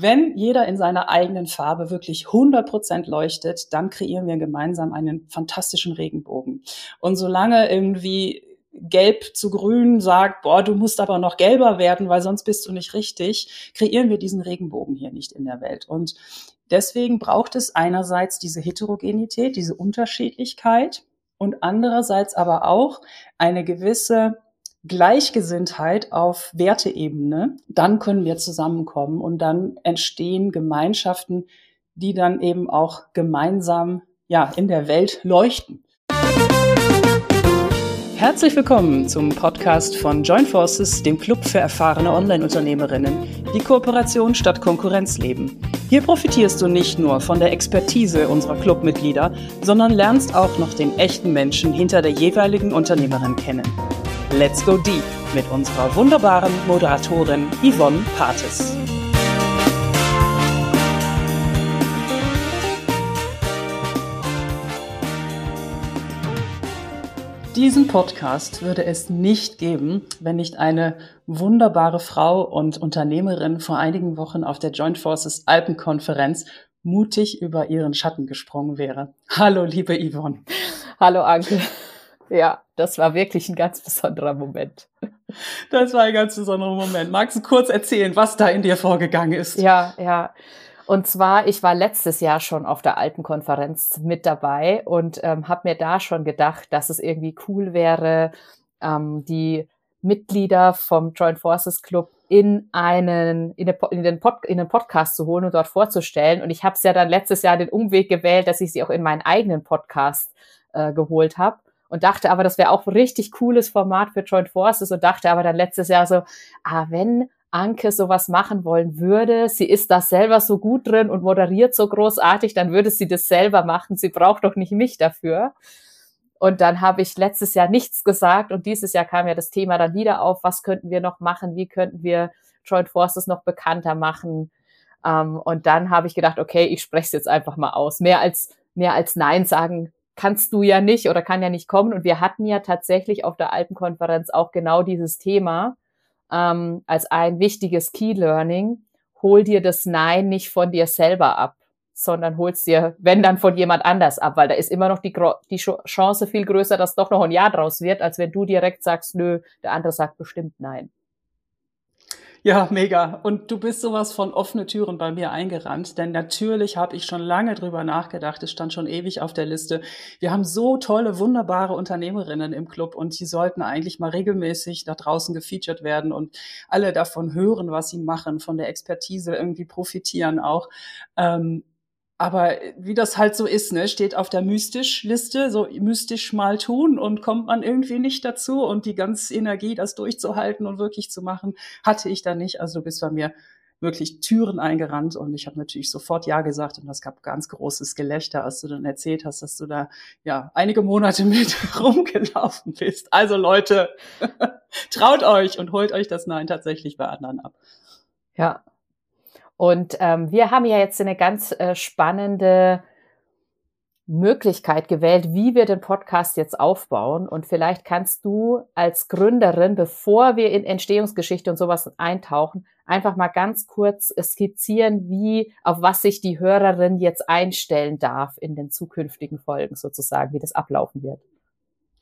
wenn jeder in seiner eigenen Farbe wirklich 100 Prozent leuchtet, dann kreieren wir gemeinsam einen fantastischen Regenbogen. Und solange irgendwie gelb zu grün sagt, boah, du musst aber noch gelber werden, weil sonst bist du nicht richtig, kreieren wir diesen Regenbogen hier nicht in der Welt. Und deswegen braucht es einerseits diese Heterogenität, diese Unterschiedlichkeit und andererseits aber auch eine gewisse Gleichgesinntheit auf Werteebene. Dann können wir zusammenkommen und dann entstehen Gemeinschaften, die dann eben auch gemeinsam ja in der Welt leuchten. Herzlich willkommen zum Podcast von Join Forces, dem Club für erfahrene Online-Unternehmerinnen, die Kooperation statt Konkurrenz leben. Hier profitierst du nicht nur von der Expertise unserer Clubmitglieder, sondern lernst auch noch den echten Menschen hinter der jeweiligen Unternehmerin kennen. Let's go deep mit unserer wunderbaren Moderatorin Yvonne Pates. Diesen Podcast würde es nicht geben, wenn nicht eine wunderbare Frau und Unternehmerin vor einigen Wochen auf der Joint Forces Alpenkonferenz mutig über ihren Schatten gesprungen wäre. Hallo, liebe Yvonne. Hallo, Anke. Ja, das war wirklich ein ganz besonderer Moment. Das war ein ganz besonderer Moment. Magst du kurz erzählen, was da in dir vorgegangen ist? Ja, ja. Und zwar, ich war letztes Jahr schon auf der Alpenkonferenz mit dabei und ähm, habe mir da schon gedacht, dass es irgendwie cool wäre, ähm, die Mitglieder vom Joint Forces Club in einen in, in, den Pod, in den Podcast zu holen und dort vorzustellen. Und ich habe es ja dann letztes Jahr den Umweg gewählt, dass ich sie auch in meinen eigenen Podcast äh, geholt habe und dachte aber, das wäre auch ein richtig cooles Format für Joint Forces und dachte aber dann letztes Jahr so, ah, wenn Anke sowas machen wollen würde, sie ist da selber so gut drin und moderiert so großartig, dann würde sie das selber machen. Sie braucht doch nicht mich dafür. Und dann habe ich letztes Jahr nichts gesagt und dieses Jahr kam ja das Thema dann wieder auf, was könnten wir noch machen, wie könnten wir Joint Forces noch bekannter machen. Ähm, und dann habe ich gedacht, okay, ich spreche es jetzt einfach mal aus. Mehr als, mehr als Nein sagen kannst du ja nicht oder kann ja nicht kommen. Und wir hatten ja tatsächlich auf der Alpenkonferenz auch genau dieses Thema ähm, als ein wichtiges Key Learning. Hol dir das Nein nicht von dir selber ab, sondern holst dir, wenn dann von jemand anders ab, weil da ist immer noch die, die Chance viel größer, dass doch noch ein Ja draus wird, als wenn du direkt sagst, nö, der andere sagt bestimmt Nein. Ja, mega. Und du bist sowas von offene Türen bei mir eingerannt, denn natürlich habe ich schon lange drüber nachgedacht. Es stand schon ewig auf der Liste. Wir haben so tolle, wunderbare Unternehmerinnen im Club und die sollten eigentlich mal regelmäßig da draußen gefeatured werden und alle davon hören, was sie machen, von der Expertise irgendwie profitieren auch. Ähm, aber wie das halt so ist, ne, steht auf der Mystisch-Liste, so mystisch mal tun und kommt man irgendwie nicht dazu und die ganze Energie, das durchzuhalten und wirklich zu machen, hatte ich da nicht. Also du bist bei mir wirklich Türen eingerannt und ich habe natürlich sofort Ja gesagt und das gab ganz großes Gelächter, als du dann erzählt hast, dass du da ja einige Monate mit rumgelaufen bist. Also Leute, traut euch und holt euch das Nein tatsächlich bei anderen ab. Ja, und ähm, wir haben ja jetzt eine ganz äh, spannende Möglichkeit gewählt, wie wir den Podcast jetzt aufbauen. Und vielleicht kannst du als Gründerin, bevor wir in Entstehungsgeschichte und sowas eintauchen, einfach mal ganz kurz skizzieren, wie, auf was sich die Hörerin jetzt einstellen darf in den zukünftigen Folgen sozusagen, wie das ablaufen wird.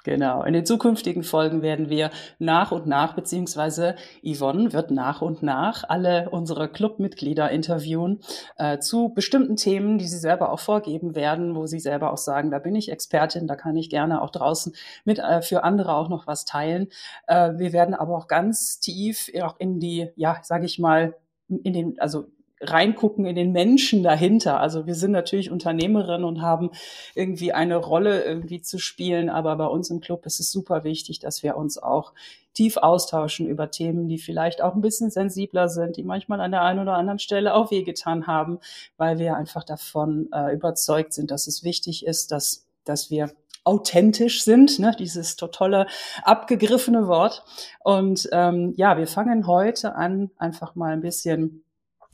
Genau. In den zukünftigen Folgen werden wir nach und nach, beziehungsweise Yvonne wird nach und nach alle unsere Clubmitglieder interviewen äh, zu bestimmten Themen, die sie selber auch vorgeben werden, wo sie selber auch sagen, da bin ich Expertin, da kann ich gerne auch draußen mit äh, für andere auch noch was teilen. Äh, wir werden aber auch ganz tief auch in die, ja, sage ich mal, in den, also reingucken in den Menschen dahinter. Also wir sind natürlich Unternehmerinnen und haben irgendwie eine Rolle irgendwie zu spielen, aber bei uns im Club ist es super wichtig, dass wir uns auch tief austauschen über Themen, die vielleicht auch ein bisschen sensibler sind, die manchmal an der einen oder anderen Stelle auch wehgetan haben, weil wir einfach davon äh, überzeugt sind, dass es wichtig ist, dass, dass wir authentisch sind, ne? dieses tolle abgegriffene Wort. Und ähm, ja, wir fangen heute an, einfach mal ein bisschen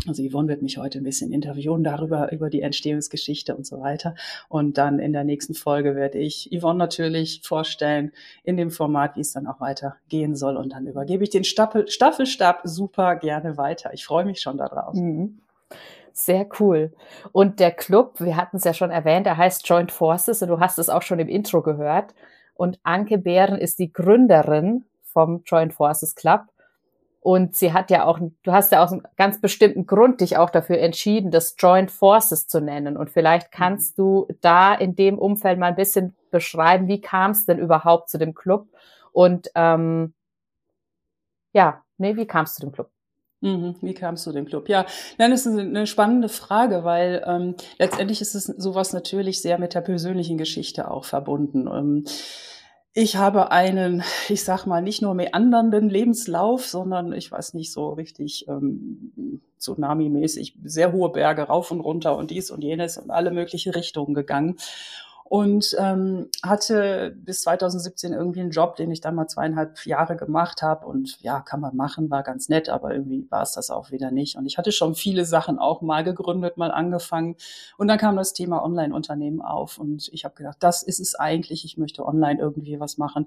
also Yvonne wird mich heute ein bisschen interviewen darüber, über die Entstehungsgeschichte und so weiter. Und dann in der nächsten Folge werde ich Yvonne natürlich vorstellen in dem Format, wie es dann auch weitergehen soll. Und dann übergebe ich den Staffel, Staffelstab super gerne weiter. Ich freue mich schon darauf. Mhm. Sehr cool. Und der Club, wir hatten es ja schon erwähnt, der heißt Joint Forces und du hast es auch schon im Intro gehört. Und Anke Bären ist die Gründerin vom Joint Forces Club. Und sie hat ja auch, du hast ja aus einem ganz bestimmten Grund dich auch dafür entschieden, das Joint Forces zu nennen. Und vielleicht mhm. kannst du da in dem Umfeld mal ein bisschen beschreiben, wie kam es denn überhaupt zu dem Club? Und ähm, ja, nee, wie kam es zu dem Club? Mhm. Wie kamst du dem Club? Ja, nein, das ist eine spannende Frage, weil ähm, letztendlich ist es sowas natürlich sehr mit der persönlichen Geschichte auch verbunden. Ähm, ich habe einen, ich sag mal, nicht nur meandernden Lebenslauf, sondern ich weiß nicht so richtig ähm, Tsunami-mäßig sehr hohe Berge rauf und runter und dies und jenes und alle mögliche Richtungen gegangen und ähm, hatte bis 2017 irgendwie einen Job, den ich dann mal zweieinhalb Jahre gemacht habe. Und ja, kann man machen, war ganz nett, aber irgendwie war es das auch wieder nicht. Und ich hatte schon viele Sachen auch mal gegründet, mal angefangen. Und dann kam das Thema Online-Unternehmen auf. Und ich habe gedacht, das ist es eigentlich, ich möchte online irgendwie was machen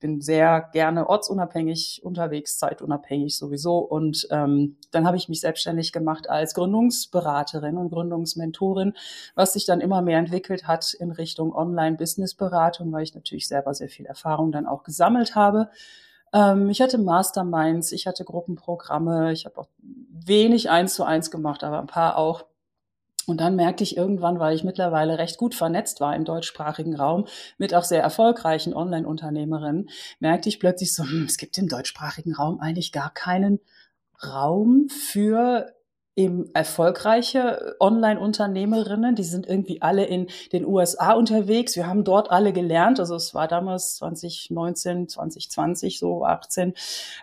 bin sehr gerne ortsunabhängig unterwegs, zeitunabhängig sowieso. Und ähm, dann habe ich mich selbstständig gemacht als Gründungsberaterin und Gründungsmentorin, was sich dann immer mehr entwickelt hat in Richtung Online-Business-Beratung, weil ich natürlich selber sehr viel Erfahrung dann auch gesammelt habe. Ähm, ich hatte Masterminds, ich hatte Gruppenprogramme, ich habe auch wenig eins zu eins gemacht, aber ein paar auch. Und dann merkte ich irgendwann, weil ich mittlerweile recht gut vernetzt war im deutschsprachigen Raum mit auch sehr erfolgreichen Online-Unternehmerinnen, merkte ich plötzlich so, hm, es gibt im deutschsprachigen Raum eigentlich gar keinen Raum für eben erfolgreiche Online-Unternehmerinnen, die sind irgendwie alle in den USA unterwegs. Wir haben dort alle gelernt, also es war damals 2019, 2020, so 18.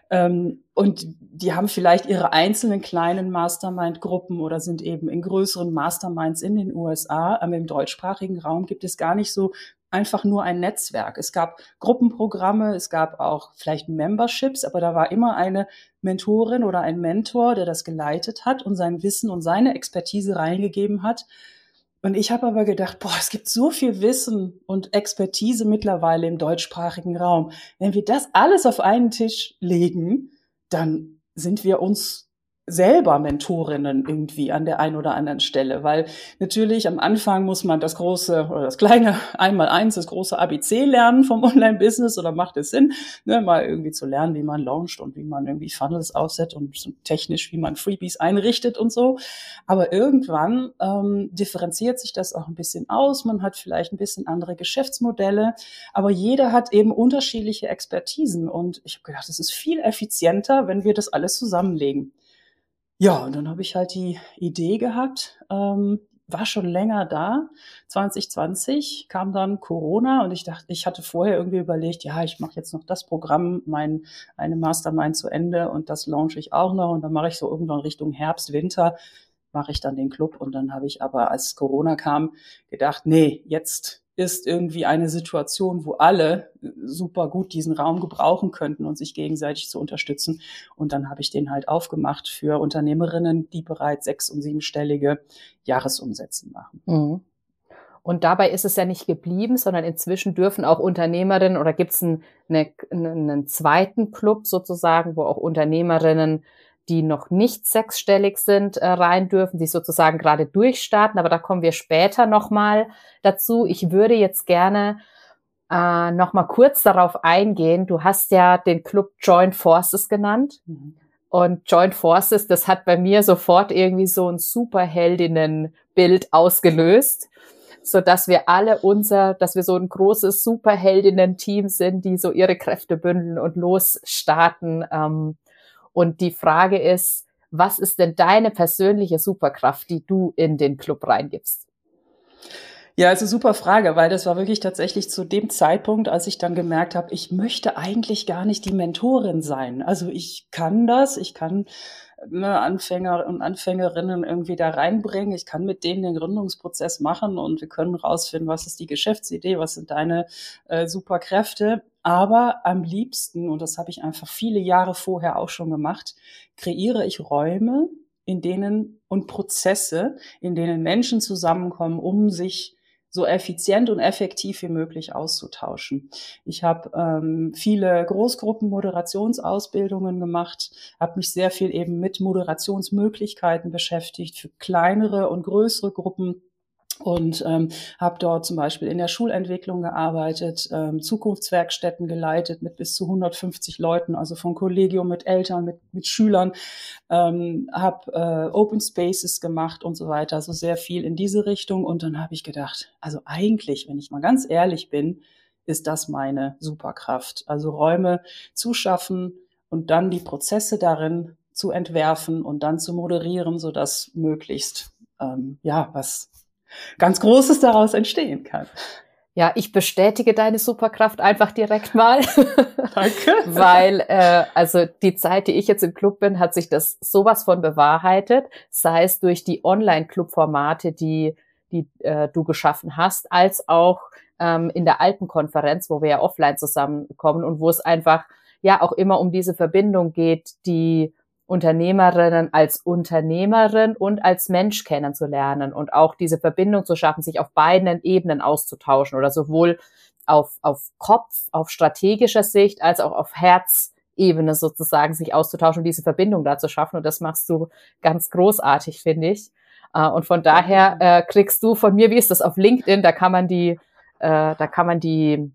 Ähm, und die haben vielleicht ihre einzelnen kleinen Mastermind-Gruppen oder sind eben in größeren Masterminds in den USA. Aber im deutschsprachigen Raum gibt es gar nicht so einfach nur ein Netzwerk. Es gab Gruppenprogramme, es gab auch vielleicht Memberships, aber da war immer eine Mentorin oder ein Mentor, der das geleitet hat und sein Wissen und seine Expertise reingegeben hat. Und ich habe aber gedacht, boah, es gibt so viel Wissen und Expertise mittlerweile im deutschsprachigen Raum. Wenn wir das alles auf einen Tisch legen, dann sind wir uns selber Mentorinnen irgendwie an der einen oder anderen Stelle, weil natürlich am Anfang muss man das große oder das kleine einmal eins, das große ABC lernen vom Online-Business oder macht es Sinn, ne, mal irgendwie zu lernen, wie man launcht und wie man irgendwie Funnels aussetzt und technisch, wie man Freebies einrichtet und so. Aber irgendwann ähm, differenziert sich das auch ein bisschen aus. Man hat vielleicht ein bisschen andere Geschäftsmodelle, aber jeder hat eben unterschiedliche Expertisen und ich habe gedacht, es ist viel effizienter, wenn wir das alles zusammenlegen. Ja, und dann habe ich halt die Idee gehabt, ähm, war schon länger da. 2020 kam dann Corona und ich dachte, ich hatte vorher irgendwie überlegt, ja, ich mache jetzt noch das Programm, mein eine Mastermind zu Ende und das launche ich auch noch und dann mache ich so irgendwann Richtung Herbst, Winter mache ich dann den Club und dann habe ich aber als Corona kam gedacht, nee, jetzt ist irgendwie eine Situation, wo alle super gut diesen Raum gebrauchen könnten und sich gegenseitig zu unterstützen. Und dann habe ich den halt aufgemacht für Unternehmerinnen, die bereits sechs- und siebenstellige Jahresumsätze machen. Mhm. Und dabei ist es ja nicht geblieben, sondern inzwischen dürfen auch Unternehmerinnen oder gibt es einen, eine, einen zweiten Club sozusagen, wo auch Unternehmerinnen die noch nicht sechsstellig sind, äh, rein dürfen, die sozusagen gerade durchstarten. Aber da kommen wir später nochmal dazu. Ich würde jetzt gerne äh, nochmal kurz darauf eingehen. Du hast ja den Club Joint Forces genannt. Mhm. Und Joint Forces, das hat bei mir sofort irgendwie so ein Superheldinnenbild ausgelöst, so dass wir alle unser, dass wir so ein großes Superheldinnen-Team sind, die so ihre Kräfte bündeln und losstarten. Ähm, und die Frage ist, was ist denn deine persönliche Superkraft, die du in den Club reingibst? Ja, also super Frage, weil das war wirklich tatsächlich zu dem Zeitpunkt, als ich dann gemerkt habe, ich möchte eigentlich gar nicht die Mentorin sein. Also ich kann das, ich kann Anfänger und Anfängerinnen irgendwie da reinbringen. Ich kann mit denen den Gründungsprozess machen und wir können rausfinden, was ist die Geschäftsidee, was sind deine äh, Superkräfte. Aber am liebsten, und das habe ich einfach viele Jahre vorher auch schon gemacht, kreiere ich Räume, in denen und Prozesse, in denen Menschen zusammenkommen, um sich so effizient und effektiv wie möglich auszutauschen. Ich habe ähm, viele Großgruppen-Moderationsausbildungen gemacht, habe mich sehr viel eben mit Moderationsmöglichkeiten beschäftigt für kleinere und größere Gruppen und ähm, habe dort zum Beispiel in der Schulentwicklung gearbeitet, ähm, Zukunftswerkstätten geleitet mit bis zu 150 Leuten, also von Kollegium mit Eltern, mit, mit Schülern, ähm, habe äh, Open Spaces gemacht und so weiter, also sehr viel in diese Richtung. Und dann habe ich gedacht, also eigentlich, wenn ich mal ganz ehrlich bin, ist das meine Superkraft. Also Räume zu schaffen und dann die Prozesse darin zu entwerfen und dann zu moderieren, so dass möglichst ähm, ja was ganz Großes daraus entstehen kann. Ja, ich bestätige deine Superkraft einfach direkt mal. Danke. Weil, äh, also die Zeit, die ich jetzt im Club bin, hat sich das sowas von bewahrheitet, sei es durch die Online-Club-Formate, die, die äh, du geschaffen hast, als auch ähm, in der alten Konferenz, wo wir ja offline zusammenkommen und wo es einfach ja auch immer um diese Verbindung geht, die Unternehmerinnen als Unternehmerin und als Mensch kennenzulernen und auch diese Verbindung zu schaffen, sich auf beiden Ebenen auszutauschen oder sowohl auf, auf Kopf, auf strategischer Sicht als auch auf Herzebene sozusagen sich auszutauschen und diese Verbindung da zu schaffen. Und das machst du ganz großartig, finde ich. Äh, und von daher äh, kriegst du von mir, wie ist das auf LinkedIn, da kann man die, äh, da kann man die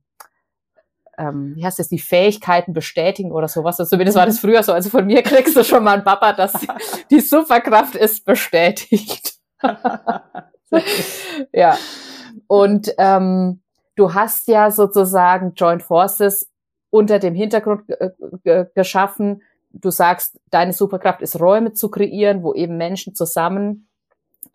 ähm, wie heißt das, die Fähigkeiten bestätigen oder sowas. Also zumindest war das früher so. Also von mir kriegst du schon mal ein Papa, dass die Superkraft ist bestätigt. ja. Und ähm, du hast ja sozusagen Joint Forces unter dem Hintergrund geschaffen. Du sagst, deine Superkraft ist Räume zu kreieren, wo eben Menschen zusammen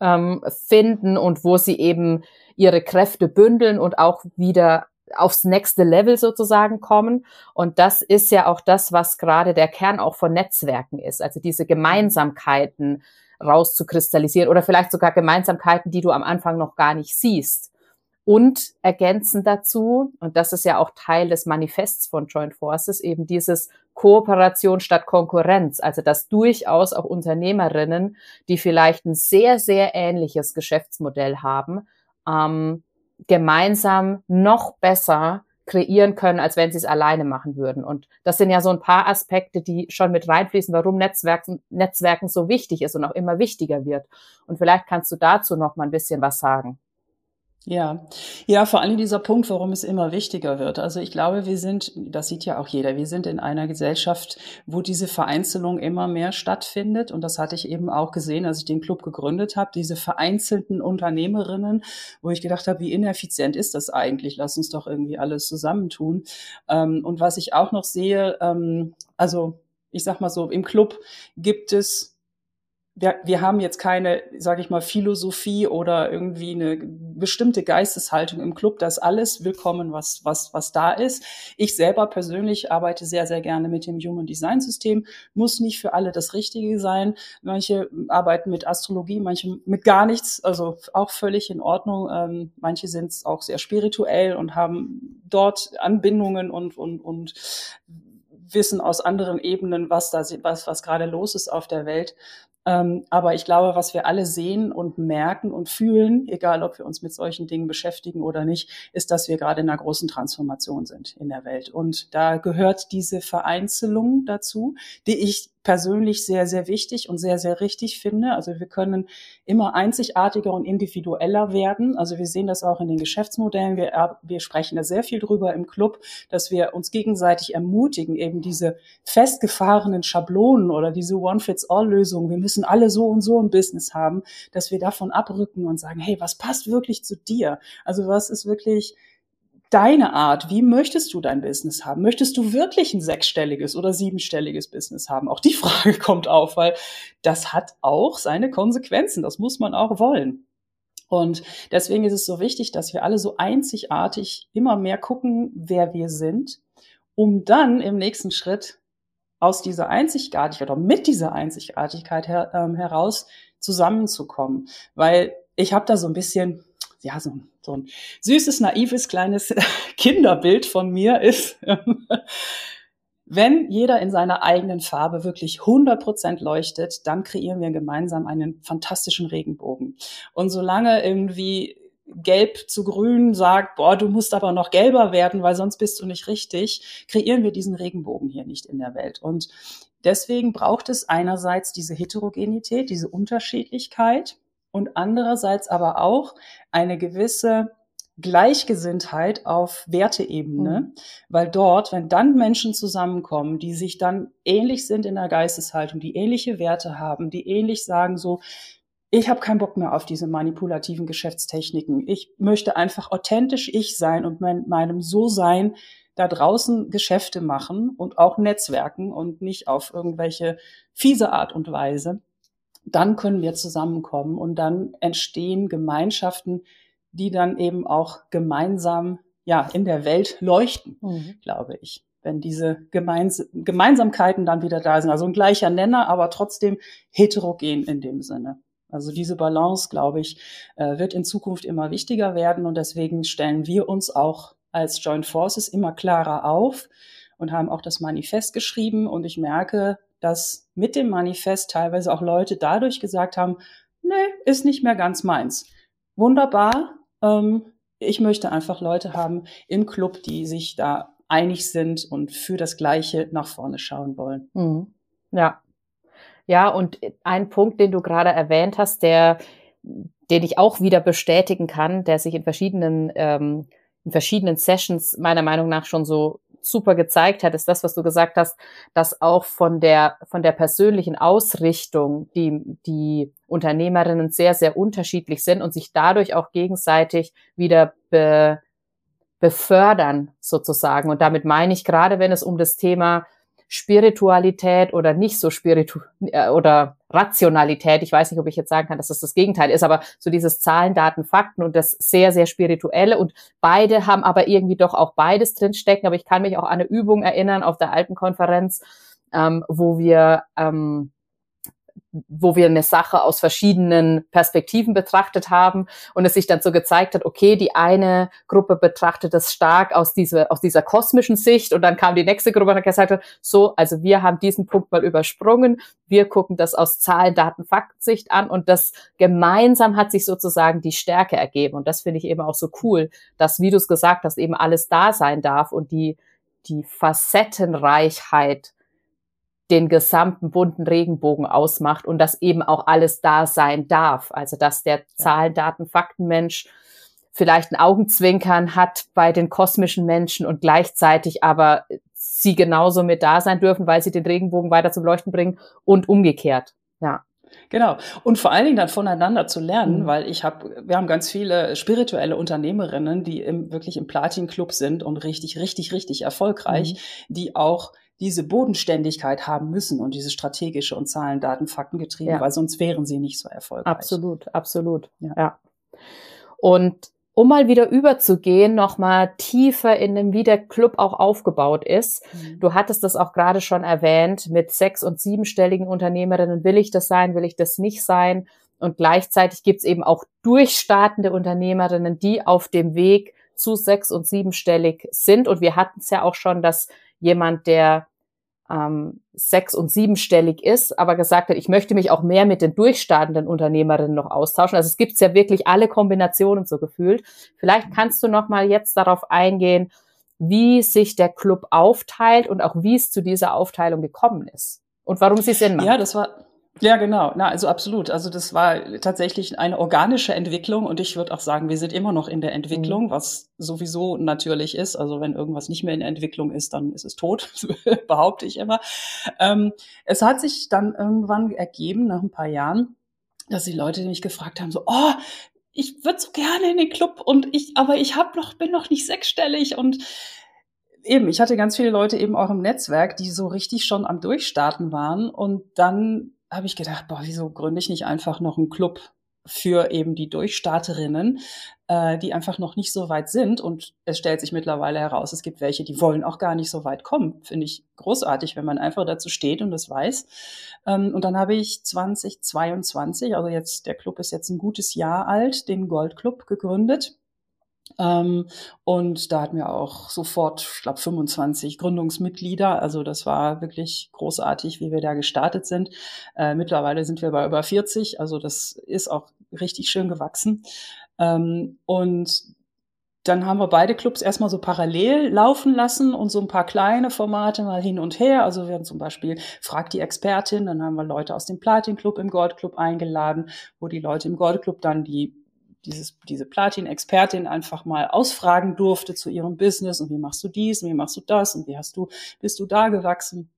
ähm, finden und wo sie eben ihre Kräfte bündeln und auch wieder aufs nächste Level sozusagen kommen. Und das ist ja auch das, was gerade der Kern auch von Netzwerken ist. Also diese Gemeinsamkeiten rauszukristallisieren oder vielleicht sogar Gemeinsamkeiten, die du am Anfang noch gar nicht siehst. Und ergänzend dazu, und das ist ja auch Teil des Manifests von Joint Forces, eben dieses Kooperation statt Konkurrenz. Also dass durchaus auch Unternehmerinnen, die vielleicht ein sehr, sehr ähnliches Geschäftsmodell haben, ähm, gemeinsam noch besser kreieren können, als wenn sie es alleine machen würden. Und das sind ja so ein paar Aspekte, die schon mit reinfließen, warum Netzwerken, Netzwerken so wichtig ist und auch immer wichtiger wird. Und vielleicht kannst du dazu noch mal ein bisschen was sagen. Ja, ja, vor allem dieser Punkt, warum es immer wichtiger wird. Also ich glaube, wir sind, das sieht ja auch jeder, wir sind in einer Gesellschaft, wo diese Vereinzelung immer mehr stattfindet. Und das hatte ich eben auch gesehen, als ich den Club gegründet habe, diese vereinzelten Unternehmerinnen, wo ich gedacht habe, wie ineffizient ist das eigentlich? Lass uns doch irgendwie alles zusammentun. Ähm, und was ich auch noch sehe, ähm, also ich sag mal so, im Club gibt es wir, wir haben jetzt keine, sage ich mal, Philosophie oder irgendwie eine bestimmte Geisteshaltung im Club. Das alles willkommen, was, was, was da ist. Ich selber persönlich arbeite sehr, sehr gerne mit dem Human Design System. Muss nicht für alle das Richtige sein. Manche arbeiten mit Astrologie, manche mit gar nichts. Also auch völlig in Ordnung. Ähm, manche sind auch sehr spirituell und haben dort Anbindungen und, und, und wissen aus anderen Ebenen, was da, was, was gerade los ist auf der Welt. Ähm, aber ich glaube, was wir alle sehen und merken und fühlen, egal ob wir uns mit solchen Dingen beschäftigen oder nicht, ist, dass wir gerade in einer großen Transformation sind in der Welt. Und da gehört diese Vereinzelung dazu, die ich persönlich sehr, sehr wichtig und sehr, sehr richtig finde. Also wir können immer einzigartiger und individueller werden. Also wir sehen das auch in den Geschäftsmodellen. Wir, wir sprechen da sehr viel drüber im Club, dass wir uns gegenseitig ermutigen, eben diese festgefahrenen Schablonen oder diese One-Fits-All-Lösungen. Wir müssen alle so und so ein Business haben, dass wir davon abrücken und sagen, hey, was passt wirklich zu dir? Also was ist wirklich deine Art. Wie möchtest du dein Business haben? Möchtest du wirklich ein sechsstelliges oder siebenstelliges Business haben? Auch die Frage kommt auf, weil das hat auch seine Konsequenzen. Das muss man auch wollen. Und deswegen ist es so wichtig, dass wir alle so einzigartig immer mehr gucken, wer wir sind, um dann im nächsten Schritt aus dieser Einzigartigkeit oder mit dieser Einzigartigkeit her, ähm, heraus zusammenzukommen. Weil ich habe da so ein bisschen ja, so, so ein süßes, naives, kleines Kinderbild von mir ist, wenn jeder in seiner eigenen Farbe wirklich 100 Prozent leuchtet, dann kreieren wir gemeinsam einen fantastischen Regenbogen. Und solange irgendwie gelb zu grün sagt, boah, du musst aber noch gelber werden, weil sonst bist du nicht richtig, kreieren wir diesen Regenbogen hier nicht in der Welt. Und deswegen braucht es einerseits diese Heterogenität, diese Unterschiedlichkeit und andererseits aber auch eine gewisse Gleichgesinntheit auf Werteebene, mhm. weil dort, wenn dann Menschen zusammenkommen, die sich dann ähnlich sind in der Geisteshaltung, die ähnliche Werte haben, die ähnlich sagen so, ich habe keinen Bock mehr auf diese manipulativen Geschäftstechniken. Ich möchte einfach authentisch ich sein und mein, meinem So-Sein da draußen Geschäfte machen und auch Netzwerken und nicht auf irgendwelche fiese Art und Weise. Dann können wir zusammenkommen und dann entstehen Gemeinschaften, die dann eben auch gemeinsam ja in der Welt leuchten, mhm. glaube ich. Wenn diese Gemeins Gemeinsamkeiten dann wieder da sind, also ein gleicher Nenner, aber trotzdem heterogen in dem Sinne. Also diese Balance, glaube ich, äh, wird in Zukunft immer wichtiger werden und deswegen stellen wir uns auch als Joint Forces immer klarer auf und haben auch das Manifest geschrieben und ich merke, dass mit dem Manifest teilweise auch Leute dadurch gesagt haben, nee, ist nicht mehr ganz meins. Wunderbar, ähm, ich möchte einfach Leute haben im Club, die sich da einig sind und für das Gleiche nach vorne schauen wollen. Mhm. Ja. Ja, und ein Punkt, den du gerade erwähnt hast, der, den ich auch wieder bestätigen kann, der sich in verschiedenen, ähm, in verschiedenen Sessions meiner Meinung nach schon so super gezeigt hat, ist das, was du gesagt hast, dass auch von der, von der persönlichen Ausrichtung die, die Unternehmerinnen sehr, sehr unterschiedlich sind und sich dadurch auch gegenseitig wieder be, befördern sozusagen. Und damit meine ich gerade, wenn es um das Thema Spiritualität oder nicht so spiritu äh, oder Rationalität. Ich weiß nicht, ob ich jetzt sagen kann, dass das das Gegenteil ist, aber so dieses Zahlen, Daten, Fakten und das sehr, sehr spirituelle und beide haben aber irgendwie doch auch beides drinstecken. Aber ich kann mich auch an eine Übung erinnern auf der alten Konferenz, ähm, wo wir ähm, wo wir eine Sache aus verschiedenen Perspektiven betrachtet haben und es sich dann so gezeigt hat, okay, die eine Gruppe betrachtet das stark aus dieser, aus dieser kosmischen Sicht und dann kam die nächste Gruppe und hat gesagt, so, also wir haben diesen Punkt mal übersprungen, wir gucken das aus Zahlen, Daten, Faktensicht an und das gemeinsam hat sich sozusagen die Stärke ergeben und das finde ich eben auch so cool, dass, wie du es gesagt hast, eben alles da sein darf und die, die Facettenreichheit den gesamten bunten Regenbogen ausmacht und dass eben auch alles da sein darf. Also dass der Zahlen, Daten, Faktenmensch vielleicht ein Augenzwinkern hat bei den kosmischen Menschen und gleichzeitig aber sie genauso mit da sein dürfen, weil sie den Regenbogen weiter zum Leuchten bringen und umgekehrt. Ja. Genau. Und vor allen Dingen dann voneinander zu lernen, mhm. weil ich habe, wir haben ganz viele spirituelle Unternehmerinnen, die im, wirklich im Platin-Club sind und richtig, richtig, richtig erfolgreich, mhm. die auch diese Bodenständigkeit haben müssen und diese strategische und Zahlen, Daten, Fakten getrieben, ja. weil sonst wären sie nicht so erfolgreich. Absolut, absolut. Ja. ja. Und um mal wieder überzugehen, nochmal tiefer in dem, wie der Club auch aufgebaut ist. Mhm. Du hattest das auch gerade schon erwähnt, mit sechs- und siebenstelligen Unternehmerinnen, will ich das sein, will ich das nicht sein? Und gleichzeitig gibt's eben auch durchstartende Unternehmerinnen, die auf dem Weg zu sechs- und siebenstellig sind. Und wir hatten es ja auch schon, dass jemand, der ähm, sechs- und siebenstellig ist, aber gesagt hat, ich möchte mich auch mehr mit den durchstartenden Unternehmerinnen noch austauschen. Also es gibt ja wirklich alle Kombinationen so gefühlt. Vielleicht kannst du noch mal jetzt darauf eingehen, wie sich der Club aufteilt und auch wie es zu dieser Aufteilung gekommen ist und warum sie Sinn macht. Ja, das war ja, genau. Na, also absolut. Also das war tatsächlich eine organische Entwicklung und ich würde auch sagen, wir sind immer noch in der Entwicklung, mhm. was sowieso natürlich ist. Also wenn irgendwas nicht mehr in der Entwicklung ist, dann ist es tot, behaupte ich immer. Ähm, es hat sich dann irgendwann ergeben, nach ein paar Jahren, dass die Leute mich gefragt haben, so, oh, ich würde so gerne in den Club und ich, aber ich hab noch, bin noch nicht sechsstellig und eben, ich hatte ganz viele Leute eben auch im Netzwerk, die so richtig schon am Durchstarten waren und dann habe ich gedacht, boah, wieso gründe ich nicht einfach noch einen Club für eben die Durchstarterinnen, äh, die einfach noch nicht so weit sind. Und es stellt sich mittlerweile heraus, es gibt welche, die wollen auch gar nicht so weit kommen. Finde ich großartig, wenn man einfach dazu steht und das weiß. Ähm, und dann habe ich 2022, also jetzt, der Club ist jetzt ein gutes Jahr alt, den Gold Club gegründet. Ähm, und da hatten wir auch sofort, ich glaube, 25 Gründungsmitglieder. Also das war wirklich großartig, wie wir da gestartet sind. Äh, mittlerweile sind wir bei über 40. Also das ist auch richtig schön gewachsen. Ähm, und dann haben wir beide Clubs erstmal so parallel laufen lassen und so ein paar kleine Formate mal hin und her. Also wir haben zum Beispiel Frag die Expertin, dann haben wir Leute aus dem Platin Club im Gold Club eingeladen, wo die Leute im Gold Club dann die dieses, diese Platin-Expertin einfach mal ausfragen durfte zu ihrem Business und wie machst du dies und wie machst du das und wie hast du, bist du da gewachsen?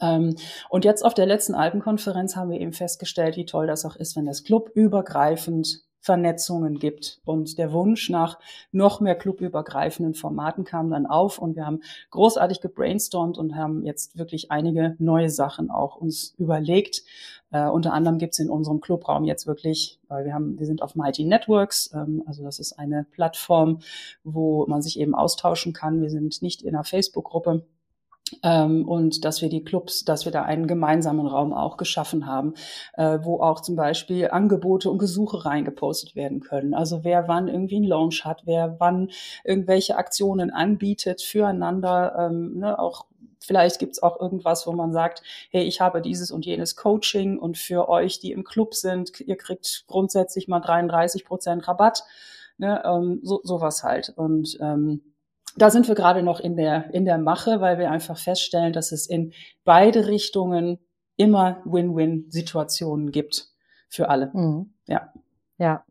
Ähm, und jetzt auf der letzten Alpenkonferenz haben wir eben festgestellt, wie toll das auch ist, wenn das Club übergreifend Vernetzungen gibt. Und der Wunsch nach noch mehr clubübergreifenden Formaten kam dann auf und wir haben großartig gebrainstormt und haben jetzt wirklich einige neue Sachen auch uns überlegt. Äh, unter anderem gibt's in unserem Clubraum jetzt wirklich, weil wir haben, wir sind auf Mighty Networks, ähm, also das ist eine Plattform, wo man sich eben austauschen kann. Wir sind nicht in einer Facebook-Gruppe und dass wir die Clubs, dass wir da einen gemeinsamen Raum auch geschaffen haben, äh, wo auch zum Beispiel Angebote und Gesuche reingepostet werden können. Also wer wann irgendwie einen Launch hat, wer wann irgendwelche Aktionen anbietet füreinander, ähm, ne, auch Vielleicht gibt's auch irgendwas, wo man sagt, hey, ich habe dieses und jenes Coaching und für euch, die im Club sind, ihr kriegt grundsätzlich mal 33 Prozent Rabatt. Ne, ähm, so, sowas halt. Und ähm, da sind wir gerade noch in der, in der Mache, weil wir einfach feststellen, dass es in beide Richtungen immer Win-Win-Situationen gibt für alle. Mhm. Ja. Ja.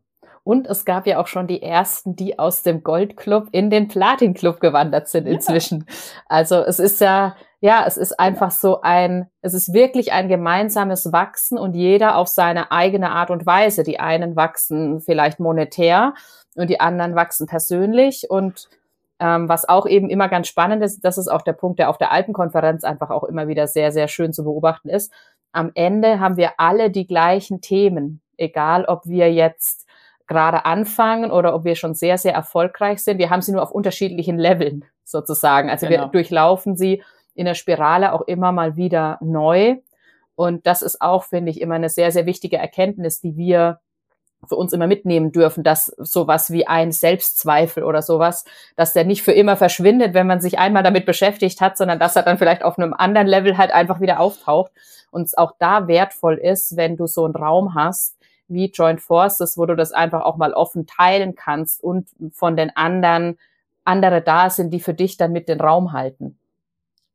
Und es gab ja auch schon die ersten, die aus dem Goldclub in den Platin-Club gewandert sind inzwischen. Ja. Also es ist ja, ja, es ist einfach so ein, es ist wirklich ein gemeinsames Wachsen und jeder auf seine eigene Art und Weise. Die einen wachsen vielleicht monetär und die anderen wachsen persönlich und ähm, was auch eben immer ganz spannend ist, das ist auch der Punkt, der auf der Alpenkonferenz einfach auch immer wieder sehr, sehr schön zu beobachten ist. Am Ende haben wir alle die gleichen Themen, egal ob wir jetzt gerade anfangen oder ob wir schon sehr, sehr erfolgreich sind. Wir haben sie nur auf unterschiedlichen Leveln sozusagen. Also genau. wir durchlaufen sie in der Spirale auch immer mal wieder neu. Und das ist auch, finde ich, immer eine sehr, sehr wichtige Erkenntnis, die wir für uns immer mitnehmen dürfen, dass sowas wie ein Selbstzweifel oder sowas, dass der nicht für immer verschwindet, wenn man sich einmal damit beschäftigt hat, sondern dass er dann vielleicht auf einem anderen Level halt einfach wieder auftaucht und es auch da wertvoll ist, wenn du so einen Raum hast wie Joint Forces, wo du das einfach auch mal offen teilen kannst und von den anderen andere da sind, die für dich dann mit den Raum halten.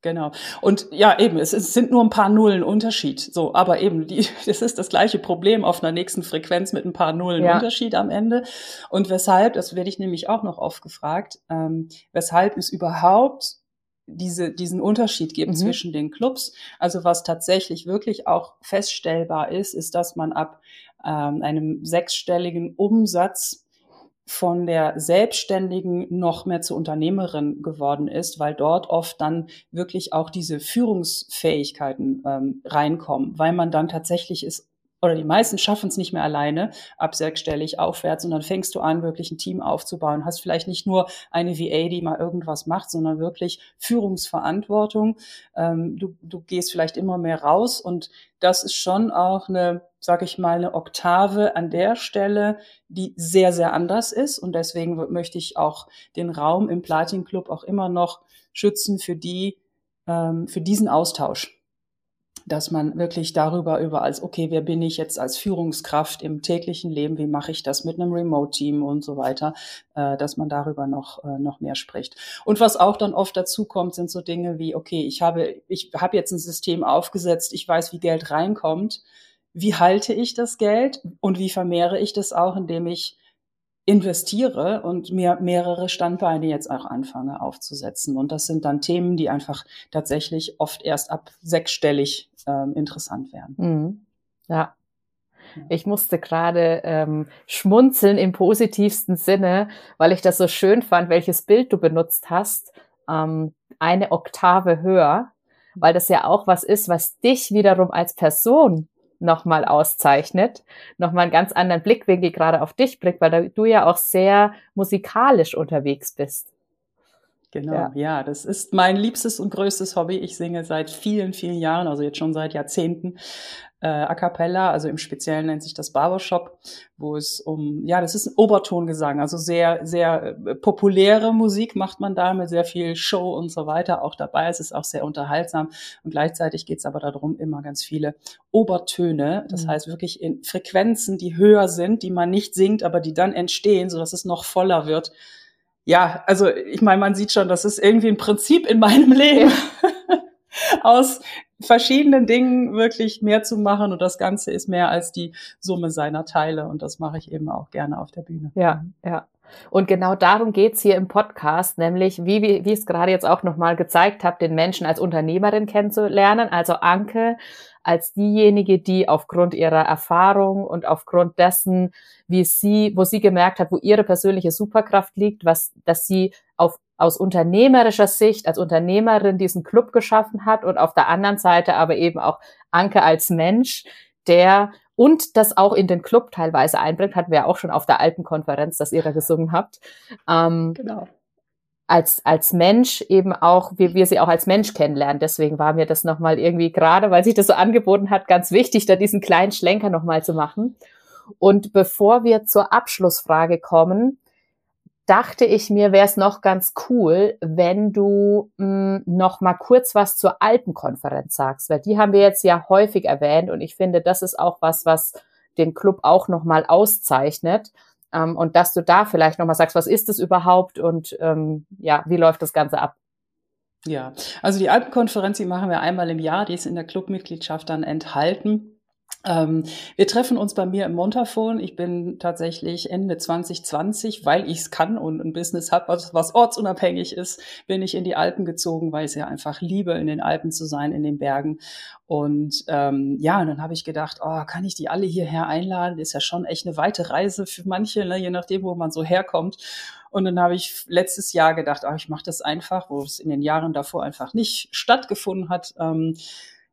Genau. Und ja, eben, es, es, sind nur ein paar Nullen Unterschied. So, aber eben, die, das ist das gleiche Problem auf einer nächsten Frequenz mit ein paar Nullen ja. Unterschied am Ende. Und weshalb, das werde ich nämlich auch noch oft gefragt, ähm, weshalb es überhaupt diese, diesen Unterschied gibt mhm. zwischen den Clubs. Also was tatsächlich wirklich auch feststellbar ist, ist, dass man ab ähm, einem sechsstelligen Umsatz von der Selbstständigen noch mehr zur Unternehmerin geworden ist, weil dort oft dann wirklich auch diese Führungsfähigkeiten ähm, reinkommen, weil man dann tatsächlich ist oder die meisten schaffen es nicht mehr alleine ab sechsstellig aufwärts und dann fängst du an, wirklich ein Team aufzubauen. Hast vielleicht nicht nur eine VA, die mal irgendwas macht, sondern wirklich Führungsverantwortung. Ähm, du, du gehst vielleicht immer mehr raus und das ist schon auch eine, sag ich mal, eine Oktave an der Stelle, die sehr, sehr anders ist und deswegen möchte ich auch den Raum im Platin Club auch immer noch schützen für die, ähm, für diesen Austausch dass man wirklich darüber über als, okay, wer bin ich jetzt als Führungskraft im täglichen Leben, wie mache ich das mit einem Remote-Team und so weiter, äh, dass man darüber noch, äh, noch mehr spricht. Und was auch dann oft dazu kommt, sind so Dinge wie, okay, ich habe, ich habe jetzt ein System aufgesetzt, ich weiß, wie Geld reinkommt, wie halte ich das Geld und wie vermehre ich das auch, indem ich investiere und mir mehrere Standbeine jetzt auch anfange aufzusetzen. Und das sind dann Themen, die einfach tatsächlich oft erst ab sechsstellig ähm, interessant werden. Mhm. Ja. Ich musste gerade ähm, schmunzeln im positivsten Sinne, weil ich das so schön fand, welches Bild du benutzt hast. Ähm, eine Oktave höher, weil das ja auch was ist, was dich wiederum als Person nochmal auszeichnet, nochmal einen ganz anderen Blickwinkel gerade auf dich blickt, weil du ja auch sehr musikalisch unterwegs bist. Genau, ja. ja. das ist mein liebstes und größtes Hobby. Ich singe seit vielen, vielen Jahren, also jetzt schon seit Jahrzehnten, äh, a cappella, also im Speziellen nennt sich das Barbershop, wo es um, ja, das ist ein Obertongesang, also sehr, sehr äh, populäre Musik macht man da mit sehr viel Show und so weiter auch dabei. Es ist auch sehr unterhaltsam und gleichzeitig geht es aber darum, immer ganz viele Obertöne, das mhm. heißt wirklich in Frequenzen, die höher sind, die man nicht singt, aber die dann entstehen, sodass es noch voller wird ja, also ich meine, man sieht schon, das ist irgendwie ein Prinzip in meinem Leben, aus verschiedenen Dingen wirklich mehr zu machen und das Ganze ist mehr als die Summe seiner Teile und das mache ich eben auch gerne auf der Bühne. Ja, ja. Und genau darum geht's hier im Podcast, nämlich, wie, wie, wie ich es gerade jetzt auch nochmal gezeigt habe, den Menschen als Unternehmerin kennenzulernen. Also Anke als diejenige, die aufgrund ihrer Erfahrung und aufgrund dessen, wie sie, wo sie gemerkt hat, wo ihre persönliche Superkraft liegt, was, dass sie auf, aus unternehmerischer Sicht als Unternehmerin diesen Club geschaffen hat und auf der anderen Seite aber eben auch Anke als Mensch, der und das auch in den Club teilweise einbringt, hatten wir ja auch schon auf der alten Konferenz, dass ihr da gesungen habt. Ähm, genau als, als Mensch eben auch, wie wir sie auch als Mensch kennenlernen. Deswegen war mir das nochmal irgendwie gerade, weil sich das so angeboten hat, ganz wichtig, da diesen kleinen Schlenker nochmal zu machen. Und bevor wir zur Abschlussfrage kommen, dachte ich mir, wäre es noch ganz cool, wenn du mh, hm, noch mal kurz was zur Alpenkonferenz sagst, weil die haben wir jetzt ja häufig erwähnt und ich finde, das ist auch was, was den Club auch noch mal auszeichnet. Ähm, und dass du da vielleicht nochmal sagst, was ist das überhaupt und ähm, ja, wie läuft das Ganze ab? Ja, also die Alpenkonferenz, die machen wir einmal im Jahr, die ist in der Clubmitgliedschaft dann enthalten. Ähm, wir treffen uns bei mir im Montafon. Ich bin tatsächlich Ende 2020, weil ich es kann und ein Business habe, was, was, ortsunabhängig ist, bin ich in die Alpen gezogen, weil ich ja einfach liebe, in den Alpen zu sein, in den Bergen. Und ähm, ja, und dann habe ich gedacht, oh, kann ich die alle hierher einladen? Ist ja schon echt eine weite Reise für manche, ne, je nachdem, wo man so herkommt. Und dann habe ich letztes Jahr gedacht, oh, ich mache das einfach, wo es in den Jahren davor einfach nicht stattgefunden hat. Ähm,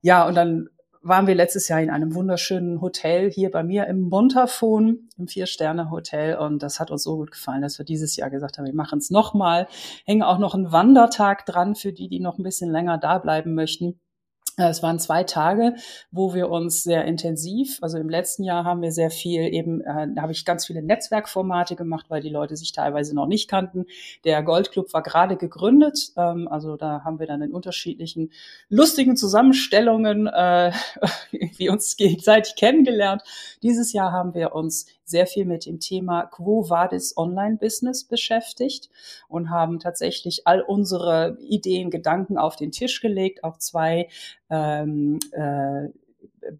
ja, und dann waren wir letztes Jahr in einem wunderschönen Hotel hier bei mir im Montafon, im Vier-Sterne-Hotel. Und das hat uns so gut gefallen, dass wir dieses Jahr gesagt haben, wir machen es nochmal. Hängen auch noch einen Wandertag dran für die, die noch ein bisschen länger da bleiben möchten. Äh, es waren zwei Tage, wo wir uns sehr intensiv, also im letzten Jahr haben wir sehr viel eben, äh, da habe ich ganz viele Netzwerkformate gemacht, weil die Leute sich teilweise noch nicht kannten. Der Goldclub war gerade gegründet, ähm, also da haben wir dann in unterschiedlichen lustigen Zusammenstellungen äh, wie uns gegenseitig kennengelernt. Dieses Jahr haben wir uns sehr viel mit dem Thema Quo Vadis Online Business beschäftigt und haben tatsächlich all unsere Ideen, Gedanken auf den Tisch gelegt, auch zwei ähm, äh,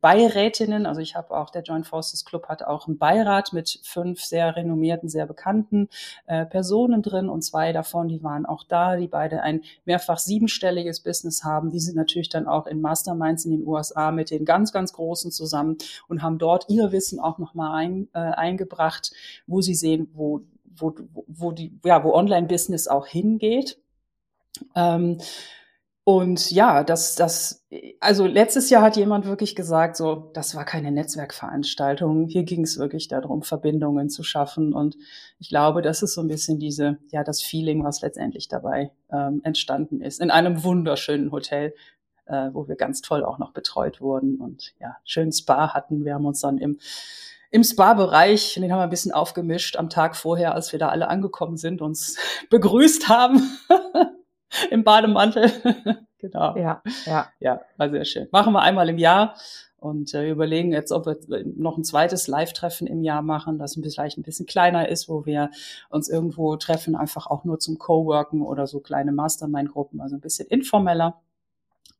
Beirätinnen, also ich habe auch, der Joint Forces Club hat auch einen Beirat mit fünf sehr renommierten, sehr bekannten äh, Personen drin und zwei davon, die waren auch da, die beide ein mehrfach siebenstelliges Business haben. Die sind natürlich dann auch in Masterminds in den USA mit den ganz, ganz Großen zusammen und haben dort ihr Wissen auch nochmal ein, äh, eingebracht, wo sie sehen, wo, wo, wo, die, ja, wo Online-Business auch hingeht. Ähm, und ja, das, das, also letztes Jahr hat jemand wirklich gesagt, so, das war keine Netzwerkveranstaltung. Hier ging es wirklich darum, Verbindungen zu schaffen. Und ich glaube, das ist so ein bisschen diese, ja, das Feeling, was letztendlich dabei ähm, entstanden ist. In einem wunderschönen Hotel, äh, wo wir ganz toll auch noch betreut wurden und ja, schön Spa hatten. Wir haben uns dann im im Spa-Bereich, den haben wir ein bisschen aufgemischt am Tag vorher, als wir da alle angekommen sind, uns begrüßt haben. im Bademantel. genau. Ja, ja. Ja, war sehr schön. Machen wir einmal im Jahr und äh, überlegen jetzt, ob wir noch ein zweites Live-Treffen im Jahr machen, das vielleicht ein bisschen kleiner ist, wo wir uns irgendwo treffen, einfach auch nur zum Coworken oder so kleine Mastermind-Gruppen, also ein bisschen informeller.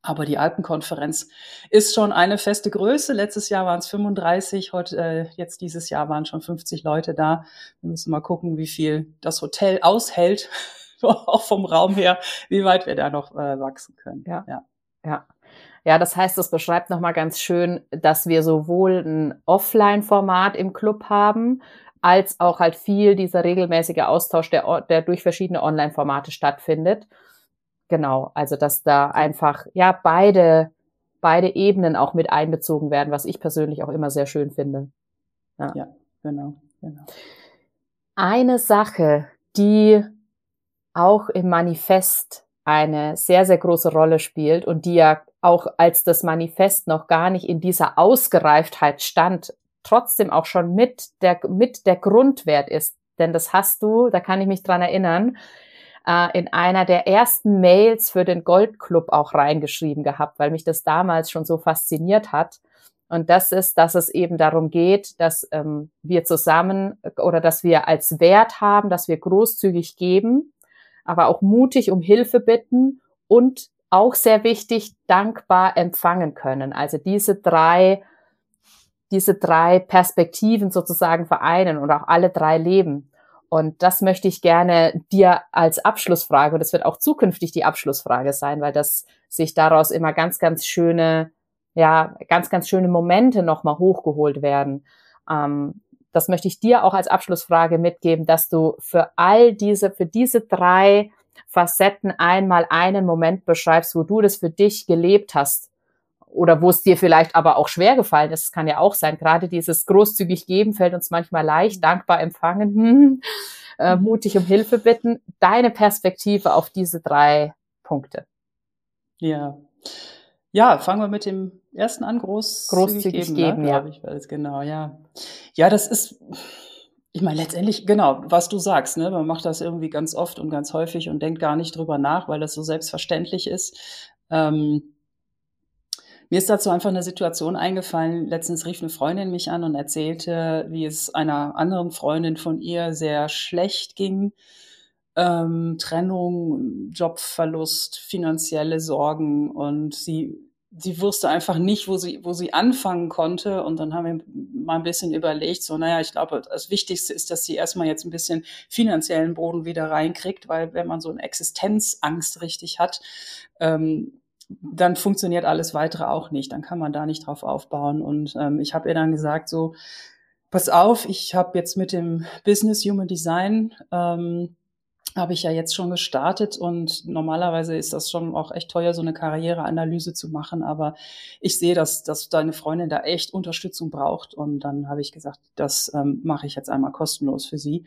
Aber die Alpenkonferenz ist schon eine feste Größe. Letztes Jahr waren es 35, heute, äh, jetzt dieses Jahr waren schon 50 Leute da. Wir müssen mal gucken, wie viel das Hotel aushält auch vom Raum her, wie weit wir da noch äh, wachsen können. Ja. ja. Ja. Ja, das heißt, das beschreibt nochmal ganz schön, dass wir sowohl ein Offline-Format im Club haben, als auch halt viel dieser regelmäßige Austausch, der, der durch verschiedene Online-Formate stattfindet. Genau, also dass da einfach ja beide beide Ebenen auch mit einbezogen werden, was ich persönlich auch immer sehr schön finde. Ja, ja genau, genau. Eine Sache, die auch im Manifest eine sehr, sehr große Rolle spielt und die ja auch als das Manifest noch gar nicht in dieser Ausgereiftheit stand, trotzdem auch schon mit der, mit der Grundwert ist. Denn das hast du, da kann ich mich dran erinnern, äh, in einer der ersten Mails für den Goldclub auch reingeschrieben gehabt, weil mich das damals schon so fasziniert hat. Und das ist, dass es eben darum geht, dass ähm, wir zusammen oder dass wir als Wert haben, dass wir großzügig geben, aber auch mutig um Hilfe bitten und auch sehr wichtig, dankbar empfangen können. Also diese drei, diese drei Perspektiven sozusagen vereinen und auch alle drei leben. Und das möchte ich gerne dir als Abschlussfrage, und das wird auch zukünftig die Abschlussfrage sein, weil das sich daraus immer ganz, ganz schöne, ja, ganz, ganz schöne Momente nochmal hochgeholt werden. Ähm, das möchte ich dir auch als Abschlussfrage mitgeben, dass du für all diese, für diese drei Facetten einmal einen Moment beschreibst, wo du das für dich gelebt hast oder wo es dir vielleicht aber auch schwer gefallen ist. Es kann ja auch sein, gerade dieses großzügig geben fällt uns manchmal leicht, mhm. dankbar empfangen, hm, äh, mhm. mutig um Hilfe bitten. Deine Perspektive auf diese drei Punkte. Ja. Ja, fangen wir mit dem ersten an, groß, großzügig geben, geben ne? ja. ich, weiß genau, ja. Ja, das ist, ich meine, letztendlich, genau, was du sagst, ne? Man macht das irgendwie ganz oft und ganz häufig und denkt gar nicht drüber nach, weil das so selbstverständlich ist. Ähm, mir ist dazu einfach eine Situation eingefallen. Letztens rief eine Freundin mich an und erzählte, wie es einer anderen Freundin von ihr sehr schlecht ging. Ähm, Trennung, Jobverlust, finanzielle Sorgen und sie sie wusste einfach nicht, wo sie, wo sie anfangen konnte. Und dann haben wir mal ein bisschen überlegt, so, naja, ich glaube, das Wichtigste ist, dass sie erstmal jetzt ein bisschen finanziellen Boden wieder reinkriegt, weil wenn man so eine Existenzangst richtig hat, ähm, dann funktioniert alles weitere auch nicht. Dann kann man da nicht drauf aufbauen. Und ähm, ich habe ihr dann gesagt, so, pass auf, ich habe jetzt mit dem Business Human Design ähm, habe ich ja jetzt schon gestartet und normalerweise ist das schon auch echt teuer, so eine Karriereanalyse zu machen. Aber ich sehe, dass, dass deine Freundin da echt Unterstützung braucht. Und dann habe ich gesagt, das ähm, mache ich jetzt einmal kostenlos für sie.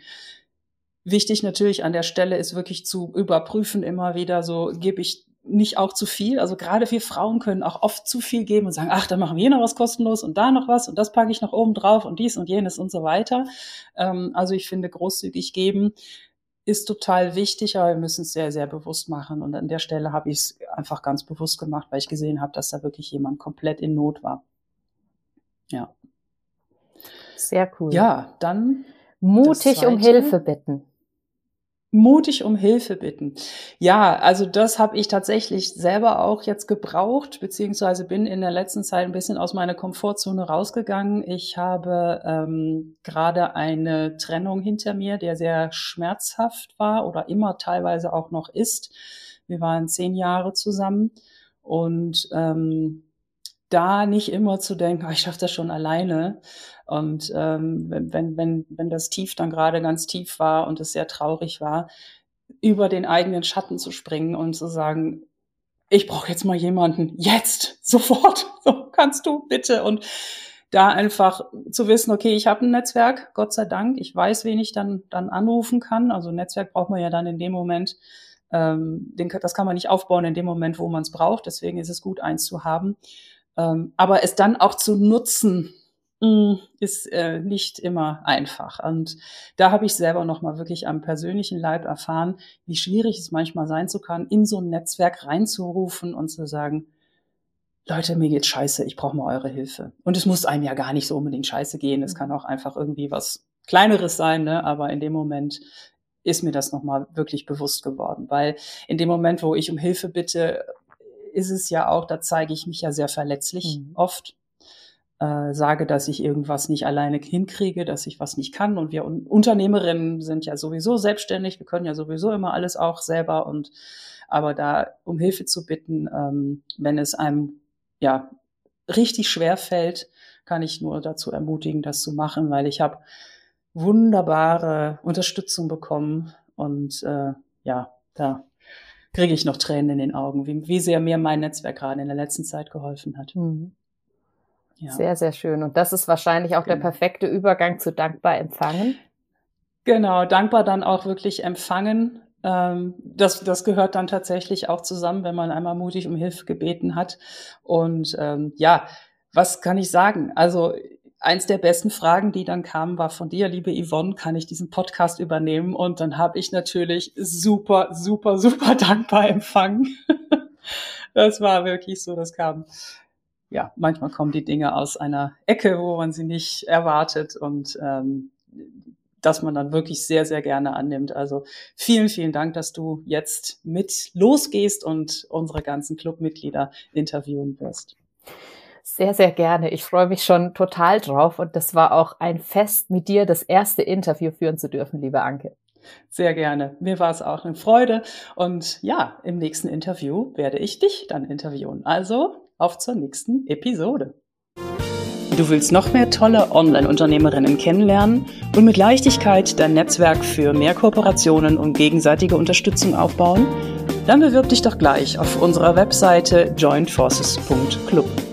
Wichtig natürlich an der Stelle ist wirklich zu überprüfen immer wieder so, gebe ich nicht auch zu viel. Also gerade wir Frauen können auch oft zu viel geben und sagen, ach, da machen wir noch was kostenlos und da noch was und das packe ich noch oben drauf und dies und jenes und so weiter. Ähm, also ich finde großzügig geben ist total wichtig, aber wir müssen es sehr, sehr bewusst machen. Und an der Stelle habe ich es einfach ganz bewusst gemacht, weil ich gesehen habe, dass da wirklich jemand komplett in Not war. Ja. Sehr cool. Ja, dann. Mutig um Hilfe bitten mutig um Hilfe bitten. Ja, also das habe ich tatsächlich selber auch jetzt gebraucht, beziehungsweise bin in der letzten Zeit ein bisschen aus meiner Komfortzone rausgegangen. Ich habe ähm, gerade eine Trennung hinter mir, der sehr schmerzhaft war oder immer teilweise auch noch ist. Wir waren zehn Jahre zusammen und ähm, da nicht immer zu denken, oh, ich schaffe das schon alleine. Und ähm, wenn, wenn, wenn das Tief dann gerade ganz tief war und es sehr traurig war, über den eigenen Schatten zu springen und zu sagen, ich brauche jetzt mal jemanden, jetzt, sofort, so kannst du bitte. Und da einfach zu wissen, okay, ich habe ein Netzwerk, Gott sei Dank, ich weiß, wen ich dann, dann anrufen kann. Also Netzwerk braucht man ja dann in dem Moment, ähm, den, das kann man nicht aufbauen in dem Moment, wo man es braucht. Deswegen ist es gut, eins zu haben. Ähm, aber es dann auch zu nutzen, mm, ist äh, nicht immer einfach. Und da habe ich selber nochmal wirklich am persönlichen Leib erfahren, wie schwierig es manchmal sein zu kann, in so ein Netzwerk reinzurufen und zu sagen, Leute, mir geht's scheiße, ich brauche mal eure Hilfe. Und es muss einem ja gar nicht so unbedingt scheiße gehen. Es kann auch einfach irgendwie was Kleineres sein, ne? aber in dem Moment ist mir das nochmal wirklich bewusst geworden. Weil in dem Moment, wo ich um Hilfe bitte, ist es ja auch, da zeige ich mich ja sehr verletzlich mhm. oft. Äh, sage, dass ich irgendwas nicht alleine hinkriege, dass ich was nicht kann. Und wir Unternehmerinnen sind ja sowieso selbstständig, wir können ja sowieso immer alles auch selber und aber da um Hilfe zu bitten, ähm, wenn es einem ja richtig schwer fällt, kann ich nur dazu ermutigen, das zu machen, weil ich habe wunderbare Unterstützung bekommen und äh, ja, da kriege ich noch Tränen in den Augen, wie, wie sehr mir mein Netzwerk gerade in der letzten Zeit geholfen hat. Mhm. Ja. Sehr, sehr schön. Und das ist wahrscheinlich auch genau. der perfekte Übergang zu dankbar empfangen. Genau, dankbar dann auch wirklich empfangen. Ähm, das, das gehört dann tatsächlich auch zusammen, wenn man einmal mutig um Hilfe gebeten hat. Und ähm, ja, was kann ich sagen? Also eins der besten Fragen, die dann kamen, war von dir, liebe Yvonne, kann ich diesen Podcast übernehmen? Und dann habe ich natürlich super, super, super dankbar empfangen. das war wirklich so, das kam. Ja, manchmal kommen die Dinge aus einer Ecke, wo man sie nicht erwartet und ähm, dass man dann wirklich sehr, sehr gerne annimmt. Also vielen, vielen Dank, dass du jetzt mit losgehst und unsere ganzen Clubmitglieder interviewen wirst. Sehr, sehr gerne. Ich freue mich schon total drauf und das war auch ein Fest, mit dir das erste Interview führen zu dürfen, liebe Anke. Sehr gerne. Mir war es auch eine Freude. Und ja, im nächsten Interview werde ich dich dann interviewen. Also auf zur nächsten Episode. Du willst noch mehr tolle Online-Unternehmerinnen kennenlernen und mit Leichtigkeit dein Netzwerk für mehr Kooperationen und gegenseitige Unterstützung aufbauen? Dann bewirb dich doch gleich auf unserer Webseite jointforces.club.